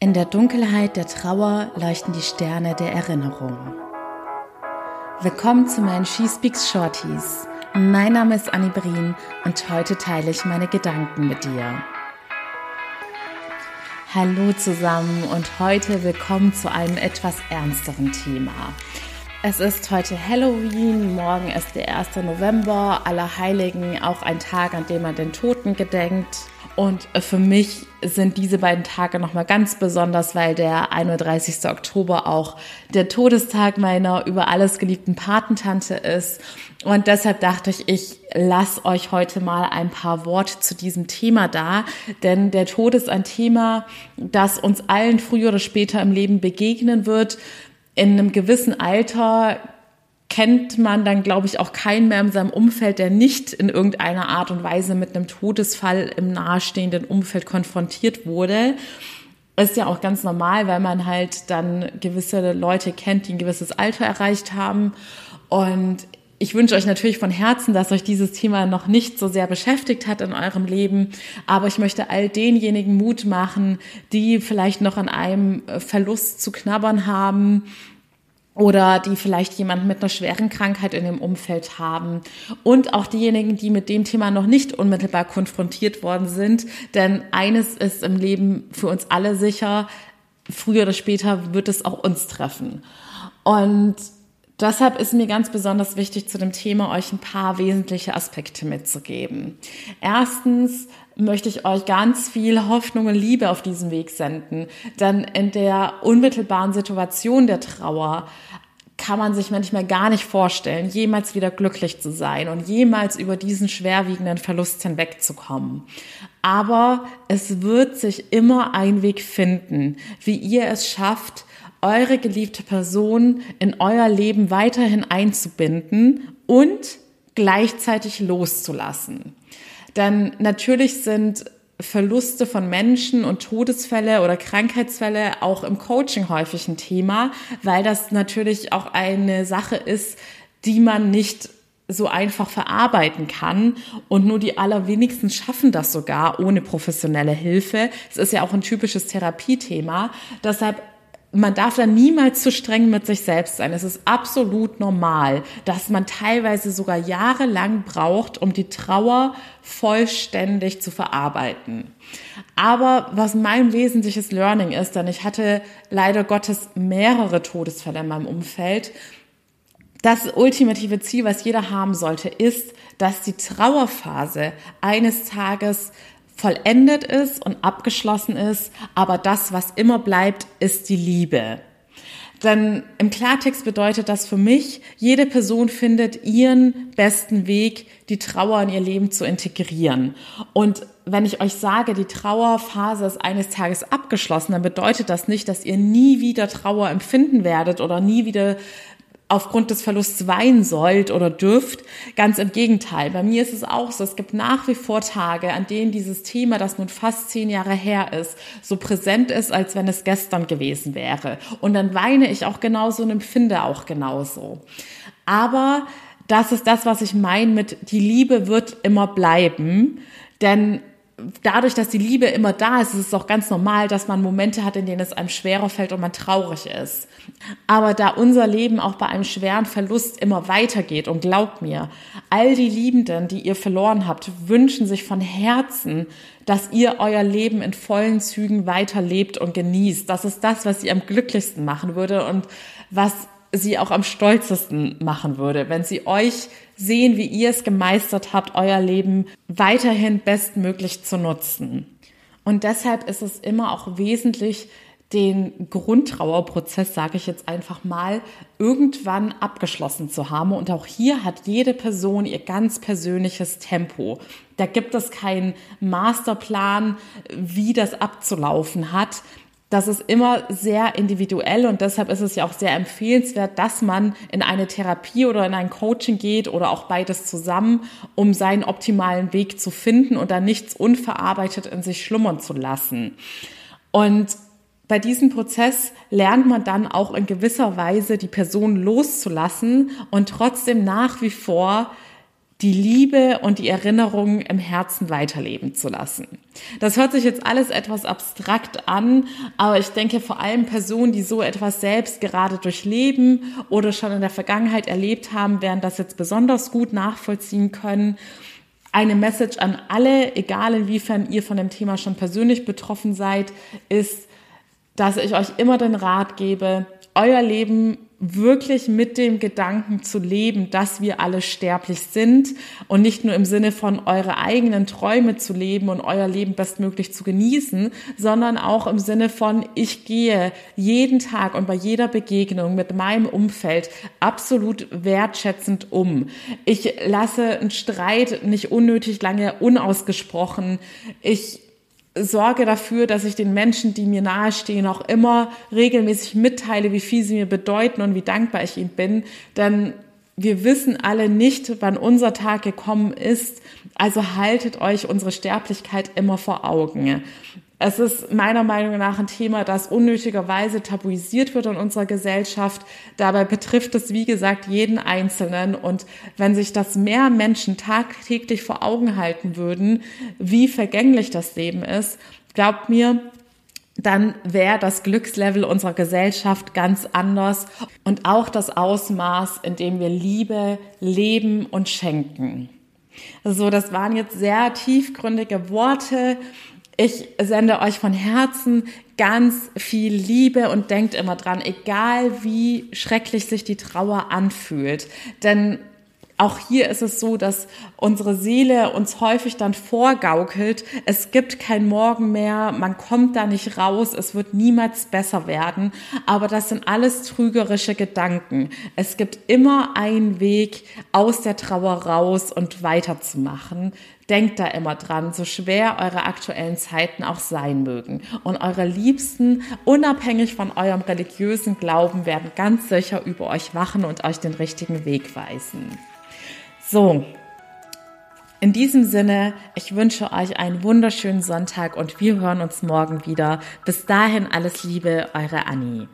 In der Dunkelheit der Trauer leuchten die Sterne der Erinnerung. Willkommen zu meinen She Speaks Shorties. Mein Name ist Annie Brien und heute teile ich meine Gedanken mit dir. Hallo zusammen und heute willkommen zu einem etwas ernsteren Thema. Es ist heute Halloween, morgen ist der 1. November, Allerheiligen, auch ein Tag, an dem man den Toten gedenkt. Und für mich sind diese beiden Tage nochmal ganz besonders, weil der 31. Oktober auch der Todestag meiner über alles geliebten Patentante ist. Und deshalb dachte ich, ich lasse euch heute mal ein paar Worte zu diesem Thema da. Denn der Tod ist ein Thema, das uns allen früher oder später im Leben begegnen wird. In einem gewissen Alter kennt man dann, glaube ich, auch keinen mehr in seinem Umfeld, der nicht in irgendeiner Art und Weise mit einem Todesfall im nahestehenden Umfeld konfrontiert wurde. Ist ja auch ganz normal, weil man halt dann gewisse Leute kennt, die ein gewisses Alter erreicht haben. Und ich wünsche euch natürlich von Herzen, dass euch dieses Thema noch nicht so sehr beschäftigt hat in eurem Leben. Aber ich möchte all denjenigen Mut machen, die vielleicht noch an einem Verlust zu knabbern haben oder die vielleicht jemanden mit einer schweren Krankheit in dem Umfeld haben und auch diejenigen, die mit dem Thema noch nicht unmittelbar konfrontiert worden sind. Denn eines ist im Leben für uns alle sicher, früher oder später wird es auch uns treffen. Und deshalb ist mir ganz besonders wichtig, zu dem Thema euch ein paar wesentliche Aspekte mitzugeben. Erstens möchte ich euch ganz viel Hoffnung und Liebe auf diesem Weg senden. Denn in der unmittelbaren Situation der Trauer kann man sich manchmal gar nicht vorstellen, jemals wieder glücklich zu sein und jemals über diesen schwerwiegenden Verlust hinwegzukommen. Aber es wird sich immer ein Weg finden, wie ihr es schafft, eure geliebte Person in euer Leben weiterhin einzubinden und gleichzeitig loszulassen. Denn natürlich sind Verluste von Menschen und Todesfälle oder Krankheitsfälle auch im Coaching häufig ein Thema, weil das natürlich auch eine Sache ist, die man nicht so einfach verarbeiten kann und nur die allerwenigsten schaffen das sogar ohne professionelle Hilfe. Es ist ja auch ein typisches Therapiethema. Deshalb man darf da niemals zu streng mit sich selbst sein. Es ist absolut normal, dass man teilweise sogar jahrelang braucht, um die Trauer vollständig zu verarbeiten. Aber was mein wesentliches Learning ist, denn ich hatte leider Gottes mehrere Todesfälle in meinem Umfeld, das ultimative Ziel, was jeder haben sollte, ist, dass die Trauerphase eines Tages vollendet ist und abgeschlossen ist, aber das, was immer bleibt, ist die Liebe. Denn im Klartext bedeutet das für mich, jede Person findet ihren besten Weg, die Trauer in ihr Leben zu integrieren. Und wenn ich euch sage, die Trauerphase ist eines Tages abgeschlossen, dann bedeutet das nicht, dass ihr nie wieder Trauer empfinden werdet oder nie wieder aufgrund des Verlusts weinen sollt oder dürft. Ganz im Gegenteil. Bei mir ist es auch so. Es gibt nach wie vor Tage, an denen dieses Thema, das nun fast zehn Jahre her ist, so präsent ist, als wenn es gestern gewesen wäre. Und dann weine ich auch genauso und empfinde auch genauso. Aber das ist das, was ich meine mit, die Liebe wird immer bleiben. Denn dadurch, dass die Liebe immer da ist, ist es auch ganz normal, dass man Momente hat, in denen es einem schwerer fällt und man traurig ist. Aber da unser Leben auch bei einem schweren Verlust immer weitergeht und glaubt mir, all die Liebenden, die ihr verloren habt, wünschen sich von Herzen, dass ihr euer Leben in vollen Zügen weiterlebt und genießt. Das ist das, was sie am glücklichsten machen würde und was sie auch am stolzesten machen würde, wenn sie euch sehen, wie ihr es gemeistert habt, euer Leben weiterhin bestmöglich zu nutzen. Und deshalb ist es immer auch wesentlich, den Grundtrauerprozess, sage ich jetzt einfach mal, irgendwann abgeschlossen zu haben. Und auch hier hat jede Person ihr ganz persönliches Tempo. Da gibt es keinen Masterplan, wie das abzulaufen hat das ist immer sehr individuell und deshalb ist es ja auch sehr empfehlenswert, dass man in eine Therapie oder in ein Coaching geht oder auch beides zusammen, um seinen optimalen Weg zu finden und dann nichts unverarbeitet in sich schlummern zu lassen. Und bei diesem Prozess lernt man dann auch in gewisser Weise die Person loszulassen und trotzdem nach wie vor die Liebe und die Erinnerungen im Herzen weiterleben zu lassen. Das hört sich jetzt alles etwas abstrakt an, aber ich denke vor allem Personen, die so etwas selbst gerade durchleben oder schon in der Vergangenheit erlebt haben, werden das jetzt besonders gut nachvollziehen können. Eine Message an alle, egal inwiefern ihr von dem Thema schon persönlich betroffen seid, ist, dass ich euch immer den Rat gebe, euer Leben wirklich mit dem Gedanken zu leben, dass wir alle sterblich sind und nicht nur im Sinne von eure eigenen Träume zu leben und euer Leben bestmöglich zu genießen, sondern auch im Sinne von ich gehe jeden Tag und bei jeder Begegnung mit meinem Umfeld absolut wertschätzend um. Ich lasse einen Streit nicht unnötig lange unausgesprochen. Ich sorge dafür, dass ich den Menschen, die mir nahestehen, auch immer regelmäßig mitteile, wie viel sie mir bedeuten und wie dankbar ich ihnen bin. Denn wir wissen alle nicht, wann unser Tag gekommen ist. Also haltet euch unsere Sterblichkeit immer vor Augen. Es ist meiner Meinung nach ein Thema, das unnötigerweise tabuisiert wird in unserer Gesellschaft. Dabei betrifft es, wie gesagt, jeden Einzelnen. Und wenn sich das mehr Menschen tagtäglich vor Augen halten würden, wie vergänglich das Leben ist, glaubt mir, dann wäre das Glückslevel unserer Gesellschaft ganz anders und auch das Ausmaß, in dem wir Liebe, leben und schenken. So, also das waren jetzt sehr tiefgründige Worte ich sende euch von Herzen ganz viel Liebe und denkt immer dran, egal wie schrecklich sich die Trauer anfühlt. Denn auch hier ist es so, dass unsere Seele uns häufig dann vorgaukelt, es gibt kein Morgen mehr, man kommt da nicht raus, es wird niemals besser werden. Aber das sind alles trügerische Gedanken. Es gibt immer einen Weg aus der Trauer raus und weiterzumachen. Denkt da immer dran, so schwer eure aktuellen Zeiten auch sein mögen. Und eure Liebsten, unabhängig von eurem religiösen Glauben, werden ganz sicher über euch wachen und euch den richtigen Weg weisen. So, in diesem Sinne, ich wünsche euch einen wunderschönen Sonntag und wir hören uns morgen wieder. Bis dahin alles Liebe, eure Annie.